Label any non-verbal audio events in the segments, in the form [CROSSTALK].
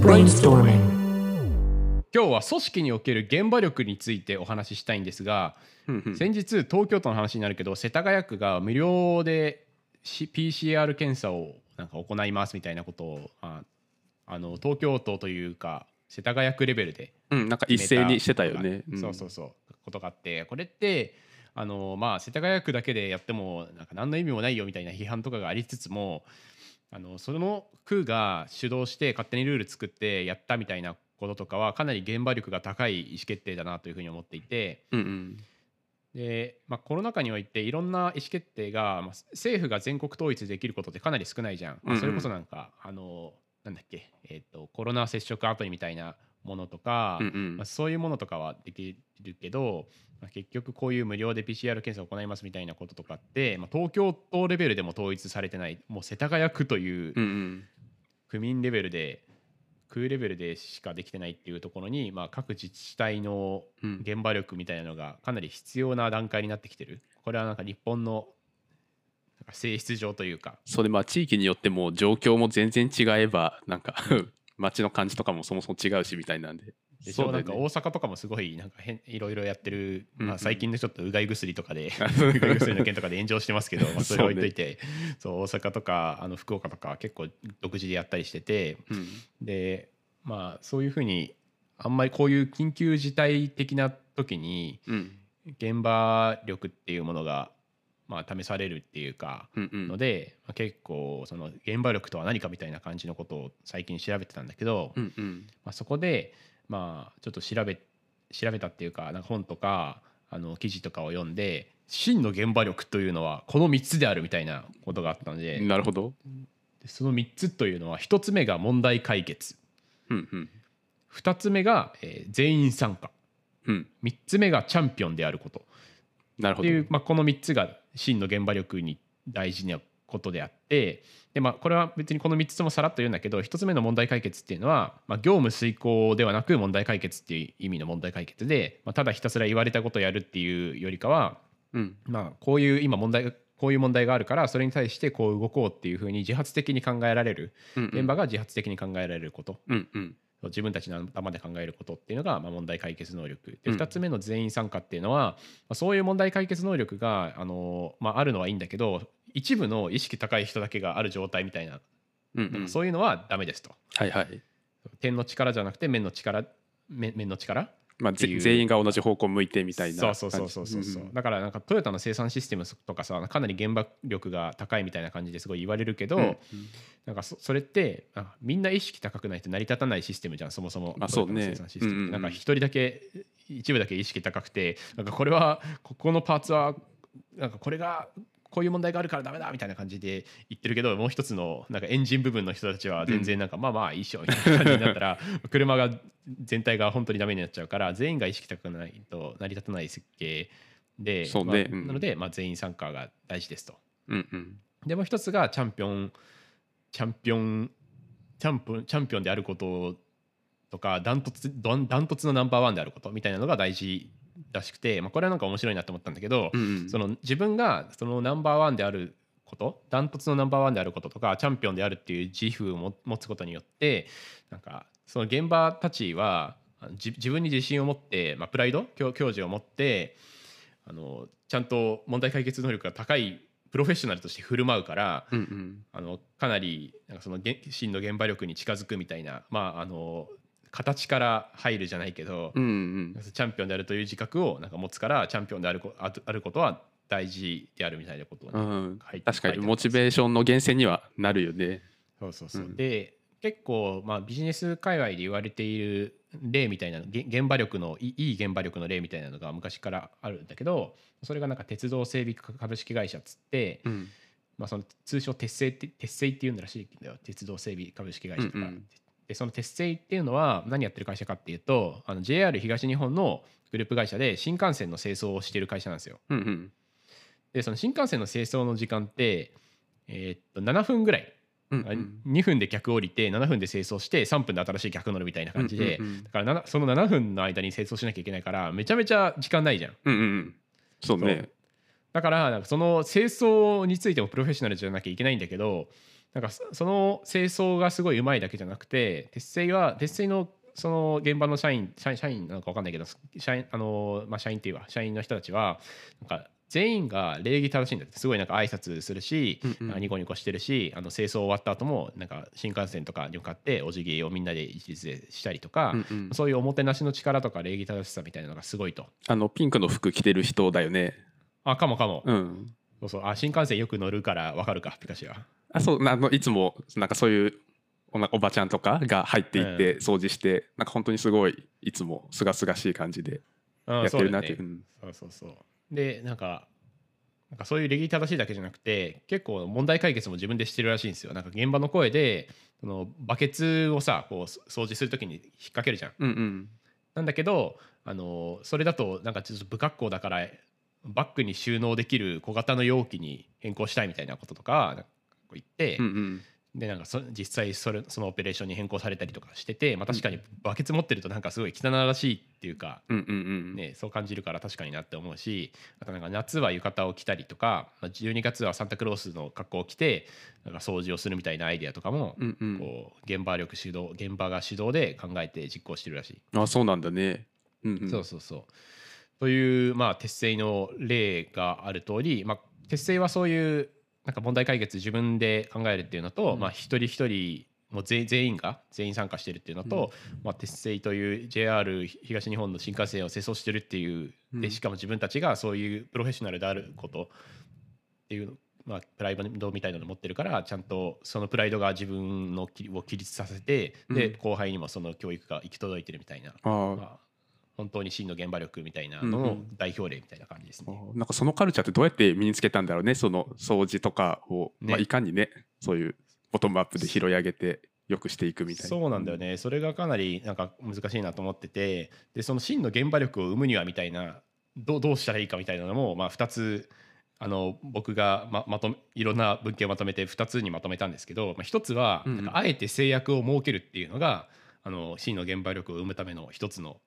Brainstorming. 今日は組織における現場力についてお話ししたいんですが先日東京都の話になるけど世田谷区が無料で C- PCR 検査をなんか行いますみたいなことをああの東京都というか世田谷区レベルでうん、なんか一斉にしてたよね。んそうそうそうことがあってこれってあのまあ世田谷区だけでやってもなんか何の意味もないよみたいな批判とかがありつつもあのその区が主導して勝手にルール作ってやったみたいなこととかはかなり現場力が高い意思決定だなというふうに思っていて。うんうん。で、まあ、コロナ禍においていろんな意思決定が、まあ、政府が全国統一できることってかなり少ないじゃん。それこそなんかあのなんだっけ、えー、とコロナ接触アプリみたいなものとか、うんうん。まあ、そういうものとかはできるけど、まあ、結局こういう無料で PCR 検査を行いますみたいなこととかって、まあ、東京都レベルでも統一されてないもう世田谷区という区民レベルで区レベルでしかできてないっていうところに、まあ、各自治体のうん。現場力みたいなのがかなり必要な段階になってきてる。これはなんか日本の性質上というか。それまあ地域によっても状況も全然違えばなんか街の感じとかもそもそも違うしみたいなんで。でしそうなんか大阪とかもすごいなんか変いろいろやってる、まあ、最近のちょっとうがい薬とかで [LAUGHS] うがい薬の件とかで炎上してますけど、まあ、[LAUGHS] それ置いといてそう、大阪とかあの福岡とか結構独自でやったりしててうん。でまあそういうふうにあんまりこういう緊急事態的な時にうん。現場力っていうものがまあ試されるっていうかので、まあ、結構その現場力とは何かみたいな感じのことを最近調べてたんだけど、まあ、そこでまあちょっと調べ調べたっていうかなんか本とかあの記事とかを読んで真の現場力というのはこの3つであるみたいなことがあったのでなるほど。でその3つというのは1つ目が問題解決。うんうん。2つ目が、えー全員参加。うん。3つ目がチャンピオンであることなるほど。っていう、まあ、この3つが真の現場力に大事なことであってで、まあ、これは別にこの3つともさらっと言うんだけど1つ目の問題解決っていうのは、まあ、業務遂行ではなく問題解決っていう意味の問題解決で、まあ、ただひたすら言われたことをやるっていうよりかは、うん。まあ、こういう今問題こういう問題があるからそれに対してこう動こうっていうふうに自発的に考えられるうんうん。現場が自発的に考えられること。うんうん自分たちの頭で考えることっていうのが、まあ、問題解決能力。でうん。2つ目の全員参加っていうのは、まあ、そういう問題解決能力があの、まあ、あるのはいいんだけど一部の意識高い人だけがある状態みたいな,、そういうのはダメですと。はいはい。点の力じゃなくて面の力面面の力まあ全員が同じ方向向いてみたいなそうそうそうそうそう。そう、感じだからなんかトヨタの生産システムとかさかなり現場力が高いみたいな感じですごい言われるけど、うんうん。なんかそそれってあみんな意識高くないと成り立たないシステムじゃんそもそも。まあそうね。トヨタの生産システムって。うんうんうん。なんか一人だけ一部だけ意識高くてなんかこれはここのパーツはなんかこれがこういう問題があるからダメだみたいな感じで言ってるけどもう一つのなんかエンジン部分の人たちは全然なんかまあまあいいっしょみたいな感じになったら [LAUGHS] 車が全体が本当にダメになっちゃうから全員が意識高くないと成り立たない設計でねうんまあなのでまあ全員参加が大事ですと。うんうん。でもう一つがチャンピオンチャンピオンチャンプチャンピオンであることとかダントツダントツのナンバーワンであることみたいなのが大事らしくて、まあ、これはなんか面白いなと思ったんだけど、うんうん。その自分がそのナンバーワンであることダントツのナンバーワンであることとかチャンピオンであるっていう自負をも持つことによってなんかその現場たちは自自分に自信を持って、まあ、プライド教教授を持ってあのちゃんと問題解決能力が高いプロフェッショナルとして振る舞うから、うんうん。あのかなりなんかその現真の現場力に近づくみたいなまああの形から入るじゃないけど、うんうん。チャンピオンであるという自覚をなんか持つからチャンピオンであるこああることは大事であるみたいなことをね、うん確かにモチベーションの源泉にはなるよね。そうそうそう、うん。で結構、まあ、ビジネス界隈で言われている例みたいなげ現場力のいいい現場力の例みたいなのが昔からあるんだけどそれがなんか鉄道整備株式会社っつって、うん。まあ、その通称鉄製って鉄製っていうんらしいんだよ。鉄道整備株式会社とか、うんうん。でその鉄製っていうのは何やってる会社かっていうとあの JR 東日本のグループ会社で新幹線の清掃をしている会社なんですよ。うんうん。でその新幹線の清掃の時間って、えーっと7分ぐらい、うんうん。2分で客降りて7分で清掃して3分で新しい客乗るみたいな感じで、うんうんうん。だからなその7分の間に清掃しなきゃいけないからめちゃめちゃ時間ないじゃん。うんうんうん。そうね。だからなんかその清掃についてもプロフェッショナルじゃなきゃいけないんだけどなんかそその清掃がすごいうまいだけじゃなくて鉄製は鉄製のその現場の社員社員社員なのか分かんないけど社員あの、まあ、社員っていうか社員の人たちはなんか全員が礼儀正しいんだってすごいなんか挨拶するし、うんうん。ニコニコしてるしあの清掃終わった後もなんか新幹線とかに向かってお辞儀をみんなで一律でしたりとか、うんうん。そういうおもてなしの力とか礼儀正しさみたいなのがすごいと。あのピンクの服着てる人だよね。あかもかも、うん。そうそう。あ新幹線よく乗るから分かるかピカシは。あそう。なあのいつもなんかそういうおばちゃんとかが入っていって掃除して、なんか本当にすごいいつもすがすがしい感じでややってるなっていう。うん。そうそうそうでなんかなんかそういう礼儀正しいだけじゃなくて結構問題解決も自分でしてるらしいんですよ。なんか現場の声でそのバケツをさこう掃除するときに引っ掛けるじゃん。うんうん。なんだけどあのそれだとなんかちょっと不格好だからバッグに収納できる小型の容器に変更したいみたいなこととか言って、うんうんでなんかそ実際それそのオペレーションに変更されたりとかしてて、まあ、確かにバケツ持ってるとなんかすごい汚らしいっていうか、うんうんうんね、そう感じるから確かになって思うしあとなんか夏は浴衣を着たりとかまあ12月はサンタクロースの格好を着てなんか掃除をするみたいなアイデアとかも、うんうん。こう現場力主導現場が主導で考えて実行してるらしい。あそうなんだね。うんうん。そうそうそう。という、まあ、鉄製の例がある通り、まあ、鉄製はそういうなんか問題解決自分で考えるっていうのと、うん。まあ、一人一人もう全全員が全員参加してるっていうのと、まあ、鉄製という JR 東日本の新幹線を清掃してるっていううん。でしかも自分たちがそういうプロフェッショナルであることっていう、まあ、プライドみたいなのを持ってるからちゃんとそのプライドが自分のきを起立させてでうん。後輩にもその教育が行き届いてるみたいな。まあ、本当に真の現場力みたいなうんうののん代表例みたいな感じですあね。ーなんかそのカルチャーってどうやって身につけたんだろうねその掃除とかを、ね。まあ、いかにねそういうボトムアップで拾い上げてよくしていくみたいな。そうなんだよね、それがかなりなんか難しいなと思っててでその真の現場力を生むにはみたいなどうどうしたらいいかみたいなのも、まあ、2つあの僕がままとめいろんな文献をまとめて2つにまとめたんですけど、まあ、1つはうんうん。なんかあえて制約を設けるっていうのがあの真の現場力を生むための一つの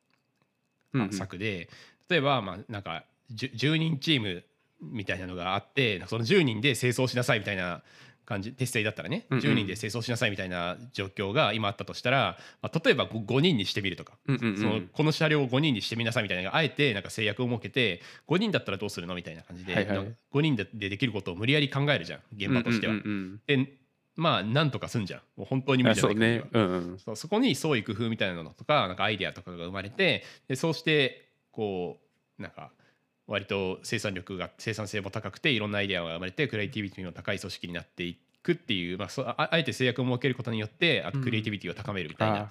うんうん。策で、例えばまあなんか 10, 10人チームみたいなのがあってその10人で清掃しなさいみたいな感じ鉄製だったらね、うんうん。10人で清掃しなさいみたいな状況が今あったとしたら、まあ、例えば 5, 5人にしてみるとか、うんうんうん。そのこの車両を5人にしてみなさいみたいなのがあえてなんか制約を設けて5人だったらどうするのみたいな感じで、はいはい。なんか5人ででできることを無理やり考えるじゃん現場としては。うんうんうん。でまあなんとかすんじゃん。もう本当に無理じゃそうね。ない限りは。うんうん。そうそこに創意工夫みたいなのとかなんかアイデアとかが生まれてでそうしてこうなんか割と生産力が生産性も高くていろんなアイデアが生まれてクリエイティビティの高い組織になっていくっていう、まあ、そうああえて制約を設けることによってあとクリエイティビティを高めるみたいな、あー。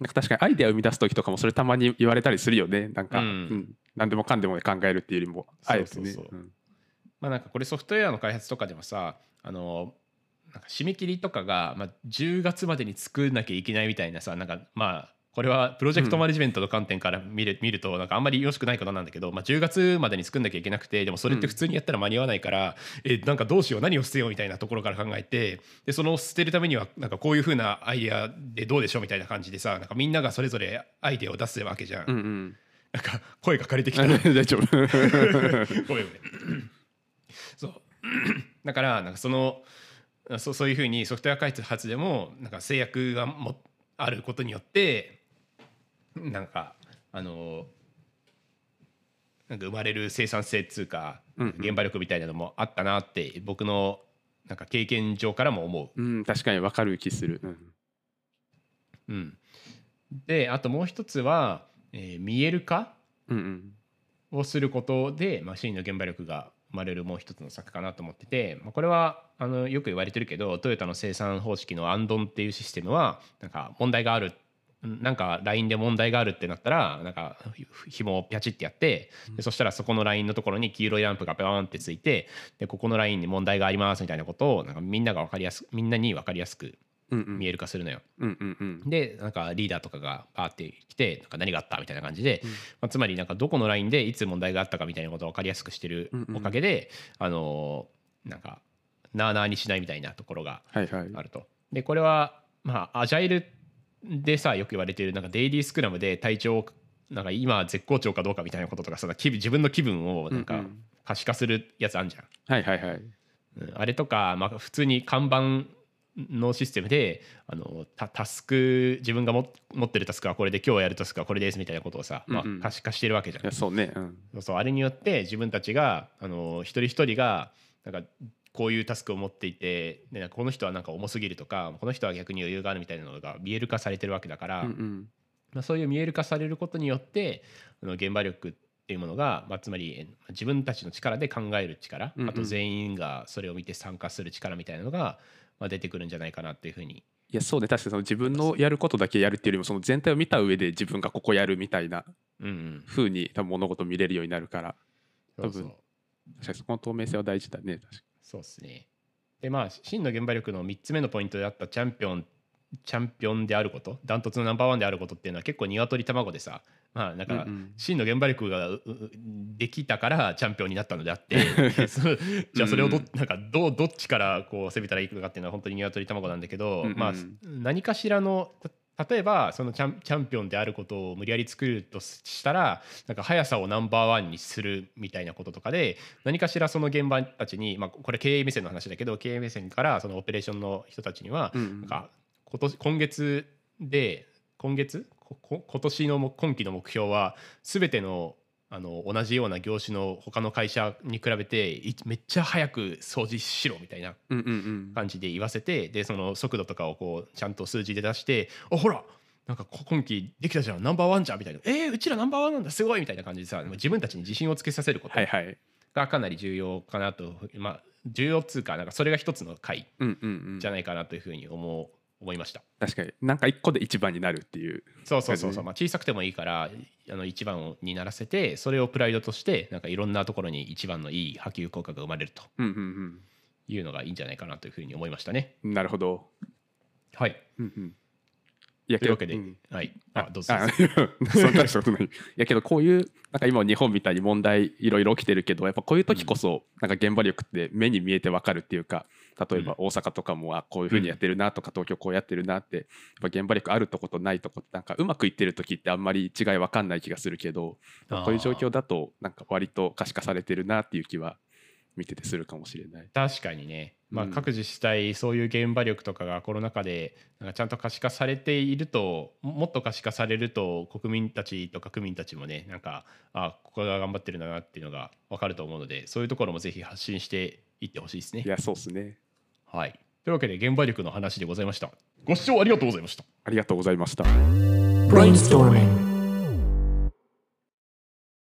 なんか確かにアイデアを生み出す時とかもそれたまに言われたりするよね。なんか、ううん。ん何でもかんでもね考えるっていうよりもあえてね。そうそうそう。うん。まあなんかこれソフトウェアの開発とかでもさあのなんか締め切りとかが、まあ、10月までに作んなきゃいけないみたいなさなんかまあこれはプロジェクトマネジメントの観点から見る,、見るとなんかあんまりよろしくないことなんだけど、まあ、10月までに作んなきゃいけなくてでもそれって普通にやったら間に合わないから、えなんかどうしよう何を捨てようみたいなところから考えてでその捨てるためにはなんかこういうふうなアイデアでどうでしょうみたいな感じでさなんかみんながそれぞれアイデアを出すわけじゃん。うんうん。なんか声が借りてきた。大丈夫。ごめんごめん。そう。だからなんかそのそうそういうふうにソフトウェア開発でもなんか制約がもあることによってなんかあのなんか生まれる生産性っつうか現場力みたいなのもあったなって僕のなんか経験上からも思う。うん確かに分かる気する、うん。うん、であともう一つは、えー見える化うんうん。をすることで、まあ、真の現場力が生まれるもう一つの策かなと思ってて、ま、これはあのよく言われてるけどトヨタの生産方式のアンドンっていうシステムはなんか問題があるなんか LINE で問題があるってなったらなんか紐をピャチってやってでそしたらそこの LINE のところに黄色いランプがペワーンってついてでここの LINE に問題がありますみたいなことをなんかみんなが分かりやすみんなに分かりやすく見える化するのよ。うんうんうん。でなんかリーダーとかがバーって来てなんか何があったみたいな感じで、うん。まあ、つまりなんかどこのラインでいつ問題があったかみたいなことを分かりやすくしてるうんうんおかげで、あのーなんかなあなあにしないみたいなところがはいはい。あると。でこれはまあアジャイルでさよく言われてるなんかデイリースクラムで体調なんか今絶好調かどうかみたいなこととかさ気分自分の気分をなんかうん。うん可視化するやつあんじゃん。はいはいはい。うん。あれとか、まあ、普通に看板のシステムであのタタスク自分がも持ってるタスクはこれで今日やるタスクはこれですみたいなことをさ、まあうん。うん可視化してるわけじゃん。いやそうね。うん。そうそう。あれによって自分たちがあの一人一人がなんかこういうタスクを持っていてでこの人はなんか重すぎるとかこの人は逆に余裕があるみたいなのが見える化されてるわけだから、うんうん。まあ、そういう見える化されることによってあの現場力っていうものが、まあ、つまりえ自分たちの力で考える力、うんうん。あと全員がそれを見て参加する力みたいなのが、まあ、出てくるんじゃないかなっていうふうに。いやそうね。確かにその自分のやることだけやるっていうよりもその全体を見た上で自分がここやるみたいなうんうに多分物事を見れるようになるから多分。確かにそこの透明性は大事だね確かそうですね。でまあ真の現場力の3つ目のポイントであったチャンピオンチャンピオンであることダントツのナンバーワンであることっていうのは結構鶏卵でさまあなんか、真の現場力ができたからチャンピオンになったのであって [LAUGHS] じゃあそれをど,、うん。なんかどうどっちからこう攻めたらいいのかっていうのは本当に鶏卵なんだけど、うんうんまあ何かしらのた例えばそのチャンチャンピオンであることを無理やり作るとしたらなんか速さをナンバーワンにするみたいなこととかで何かしらその現場たちに、まあ、これ経営目線の話だけど経営目線からそのオペレーションの人たちには、うんうん。なんか今年今月で今月今年のも今期の目標は全てのあの同じような業種の他の会社に比べていめっちゃ早く掃除しろみたいな感じで言わせてでその速度とかをこうちゃんと数字で出して「あほらなんかこ今期できたじゃん。ナンバーワンじゃん」みたいな「えー、うちらナンバーワンなんだ。すごい」みたいな感じでさ自分たちに自信をつけさせることがかなり重要かなと、まあ重要っつうかなんかそれが一つの回じゃないかなというふうに思う思いました。確かに。なんか一個で一番になるっていうそうそうそうそう、まあ、小さくてもいいからあの一番にならせてそれをプライドとしてなんかいろんなところに一番のいい波及効果が生まれるとうんうんいうのがいいんじゃないかなというふうに思いましたね。うんなるほど。はい。うんうん。いやというわけで、ん。はい、あどうぞ。あ [LAUGHS] そんなことない。いやけどこういうなんか今日本みたいに問題いろいろ起きてるけどやっぱこういう時こそなんか現場力って目に見えてわかるっていうか例えば大阪とかもあこういうふうにやってるなとか東京こうやってるなってやっぱ現場力あるとことないとこってなんかうまくいってる時ってあんまり違いわかんない気がするけどこういう状況だとなんか割と可視化されてるなっていう気は見ててするかもしれない。確かにね、まあ、うん。各自治体そういう現場力とかがコロナ禍でなんかちゃんと可視化されているとももっと可視化されると国民たちとか区民たちもねなんかあここが頑張ってるんだなっていうのが分かると思うのでそういうところもぜひ発信していってほしいですね。い。やそうですねはい、というわけで現場力の話でございました。ご視聴ありがとうございました。ありがとうございました。